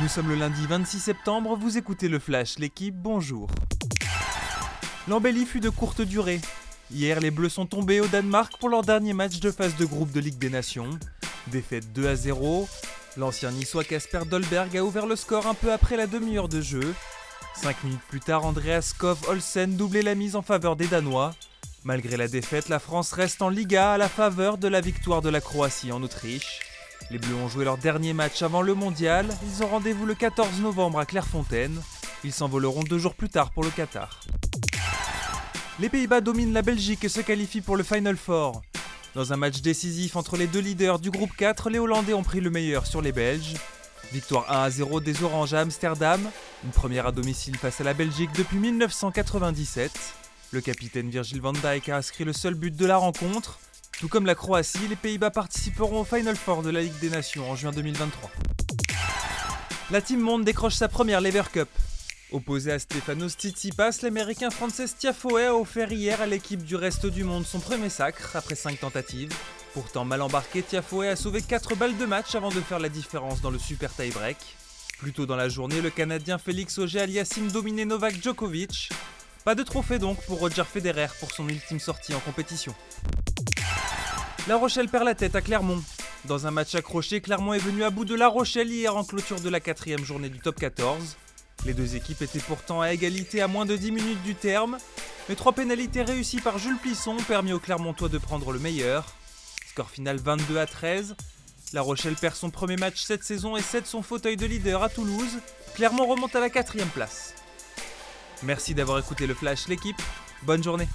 Nous sommes le lundi 26 septembre, vous écoutez le Flash, l'équipe, bonjour. L'embellie fut de courte durée. Hier, les Bleus sont tombés au Danemark pour leur dernier match de phase de groupe de Ligue des Nations. Défaite 2 à 0. L'ancien niçois Casper Dolberg a ouvert le score un peu après la demi-heure de jeu. Cinq minutes plus tard, Andreas Kov Olsen doublait la mise en faveur des Danois. Malgré la défaite, la France reste en Liga à la faveur de la victoire de la Croatie en Autriche. Les Bleus ont joué leur dernier match avant le mondial. Ils ont rendez-vous le 14 novembre à Clairefontaine. Ils s'envoleront deux jours plus tard pour le Qatar. Les Pays-Bas dominent la Belgique et se qualifient pour le Final Four. Dans un match décisif entre les deux leaders du groupe 4, les Hollandais ont pris le meilleur sur les Belges. Victoire 1 à 0 des Oranges à Amsterdam, une première à domicile face à la Belgique depuis 1997. Le capitaine Virgil van Dijk a inscrit le seul but de la rencontre. Tout comme la Croatie, les Pays-Bas participeront au Final Four de la Ligue des Nations en juin 2023. La Team Monde décroche sa première Lever Cup. Opposé à Stefanos Tsitsipas, l'américain Frances Tiafoe a offert hier à l'équipe du reste du monde son premier sacre après 5 tentatives. Pourtant mal embarqué, Tiafoe a sauvé 4 balles de match avant de faire la différence dans le super tie-break. Plus tôt dans la journée, le Canadien Félix Auger-Aliassime dominait Novak Djokovic. Pas de trophée donc pour Roger Federer pour son ultime sortie en compétition. La Rochelle perd la tête à Clermont. Dans un match accroché, Clermont est venu à bout de La Rochelle hier en clôture de la quatrième journée du top 14. Les deux équipes étaient pourtant à égalité à moins de 10 minutes du terme, mais trois pénalités réussies par Jules Plisson ont permis aux Clermontois de prendre le meilleur. Score final 22 à 13. La Rochelle perd son premier match cette saison et cède son fauteuil de leader à Toulouse. Clermont remonte à la quatrième place. Merci d'avoir écouté le Flash l'équipe. Bonne journée.